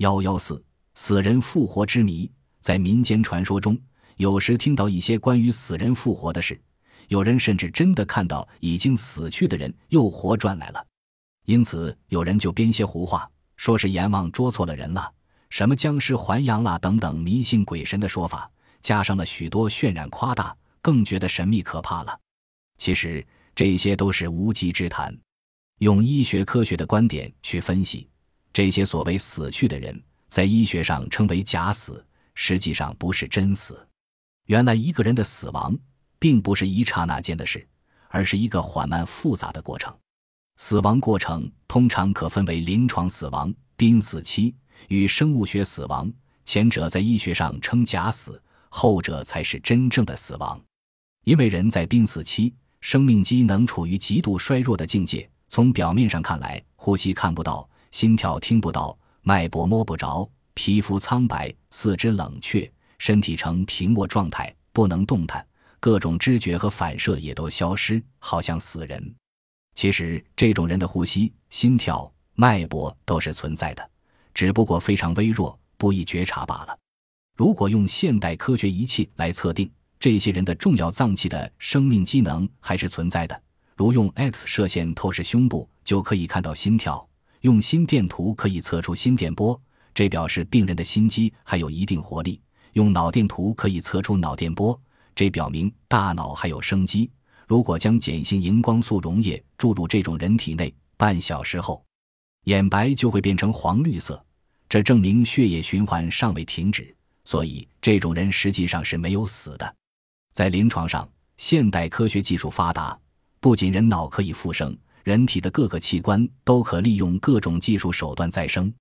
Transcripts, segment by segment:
幺幺四死人复活之谜，在民间传说中，有时听到一些关于死人复活的事，有人甚至真的看到已经死去的人又活转来了。因此，有人就编些胡话，说是阎王捉错了人了，什么僵尸还阳了等等迷信鬼神的说法，加上了许多渲染夸大，更觉得神秘可怕了。其实这些都是无稽之谈。用医学科学的观点去分析，这些所谓死去的人，在医学上称为假死，实际上不是真死。原来一个人的死亡，并不是一刹那间的事，而是一个缓慢复杂的过程。死亡过程通常可分为临床死亡、濒死期与生物学死亡。前者在医学上称假死，后者才是真正的死亡。因为人在濒死期，生命机能处于极度衰弱的境界。从表面上看来，呼吸看不到，心跳听不到，脉搏摸不着，皮肤苍白，四肢冷却，身体呈平卧状态，不能动弹，各种知觉和反射也都消失，好像死人。其实，这种人的呼吸、心跳、脉搏都是存在的，只不过非常微弱，不易觉察罢了。如果用现代科学仪器来测定这些人的重要脏器的生命机能还是存在的，如用 X 射线透视胸部，就可以看到心跳；用心电图可以测出心电波，这表示病人的心肌还有一定活力；用脑电图可以测出脑电波，这表明大脑还有生机。如果将碱性荧光素溶液注入这种人体内，半小时后，眼白就会变成黄绿色，这证明血液循环尚未停止，所以这种人实际上是没有死的。在临床上，现代科学技术发达，不仅人脑可以复生，人体的各个器官都可利用各种技术手段再生。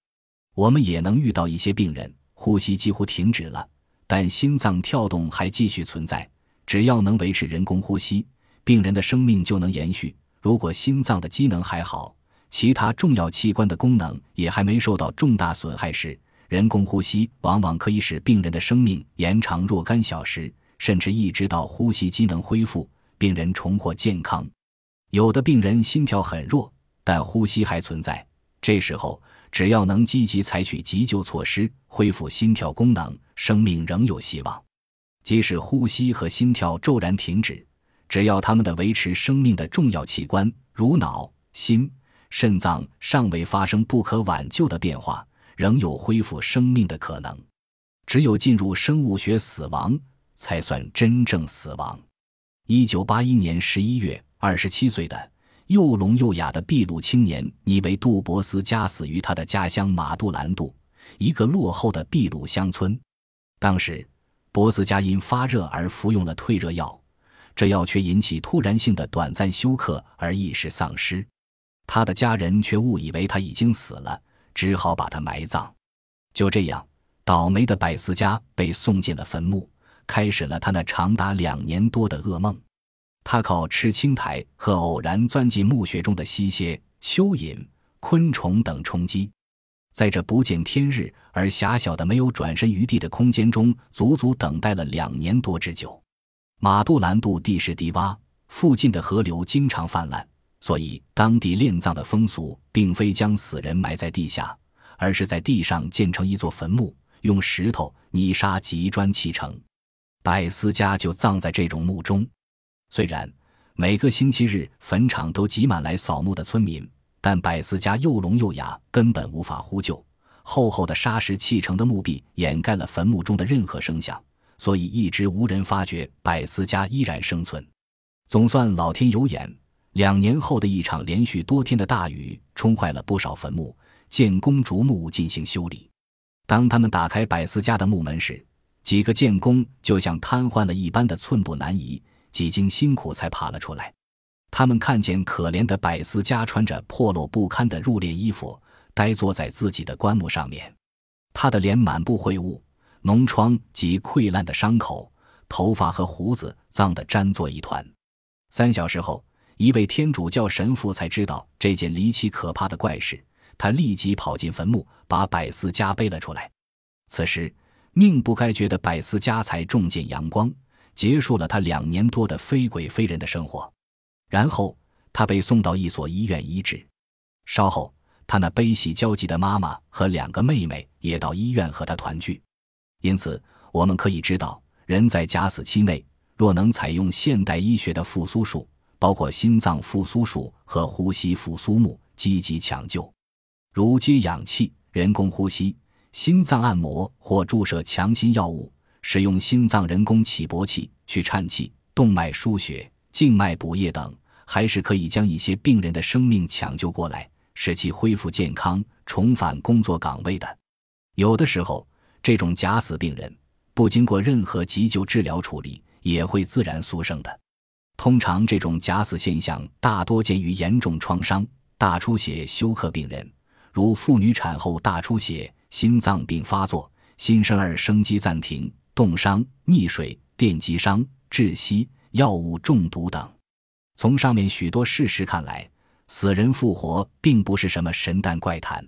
我们也能遇到一些病人呼吸几乎停止了，但心脏跳动还继续存在，只要能维持人工呼吸。病人的生命就能延续。如果心脏的机能还好，其他重要器官的功能也还没受到重大损害时，人工呼吸往往可以使病人的生命延长若干小时，甚至一直到呼吸机能恢复，病人重获健康。有的病人心跳很弱，但呼吸还存在，这时候只要能积极采取急救措施，恢复心跳功能，生命仍有希望。即使呼吸和心跳骤然停止。只要他们的维持生命的重要器官，如脑、心、肾脏尚未发生不可挽救的变化，仍有恢复生命的可能。只有进入生物学死亡，才算真正死亡。一九八一年十一月，二十七岁的又聋又哑的秘鲁青年尼维杜博斯加死于他的家乡马杜兰杜，一个落后的秘鲁乡村。当时，博斯加因发热而服用了退热药。这药却引起突然性的短暂休克而意识丧失，他的家人却误以为他已经死了，只好把他埋葬。就这样，倒霉的百思家被送进了坟墓，开始了他那长达两年多的噩梦。他靠吃青苔和偶然钻进墓穴中的吸血蚯蚓、昆虫等充饥，在这不见天日而狭小的没有转身余地的空间中，足足等待了两年多之久。马杜兰杜地势低洼，附近的河流经常泛滥，所以当地殓葬的风俗并非将死人埋在地下，而是在地上建成一座坟墓，用石头、泥沙及砖砌成。百思家就葬在这种墓中。虽然每个星期日坟场都挤满来扫墓的村民，但百思家又聋又哑，根本无法呼救。厚厚的沙石砌成的墓壁掩盖了坟墓中的任何声响。所以一直无人发觉百思家依然生存，总算老天有眼。两年后的一场连续多天的大雨冲坏了不少坟墓，建工逐墓进行修理。当他们打开百思家的墓门时，几个建工就像瘫痪了一般的寸步难移，几经辛苦才爬了出来。他们看见可怜的百思家穿着破落不堪的入殓衣服，呆坐在自己的棺木上面，他的脸满布秽物。脓疮及溃烂的伤口，头发和胡子脏得粘作一团。三小时后，一位天主教神父才知道这件离奇可怕的怪事。他立即跑进坟墓，把百思家背了出来。此时，命不该绝的百思家才重见阳光，结束了他两年多的非鬼非人的生活。然后，他被送到一所医院医治。稍后，他那悲喜交集的妈妈和两个妹妹也到医院和他团聚。因此，我们可以知道，人在假死期内，若能采用现代医学的复苏术，包括心脏复苏术和呼吸复苏术，积极抢救，如接氧气、人工呼吸、心脏按摩或注射强心药物，使用心脏人工起搏器去颤气、动脉输血、静脉补液等，还是可以将一些病人的生命抢救过来，使其恢复健康，重返工作岗位的。有的时候，这种假死病人不经过任何急救治疗处理，也会自然苏生的。通常，这种假死现象大多见于严重创伤、大出血休克病人。如妇女产后大出血、心脏病发作、新生儿生机暂停、冻伤、溺水、电击伤、窒息、药物中毒等。从上面许多事实看来，死人复活并不是什么神诞怪谈。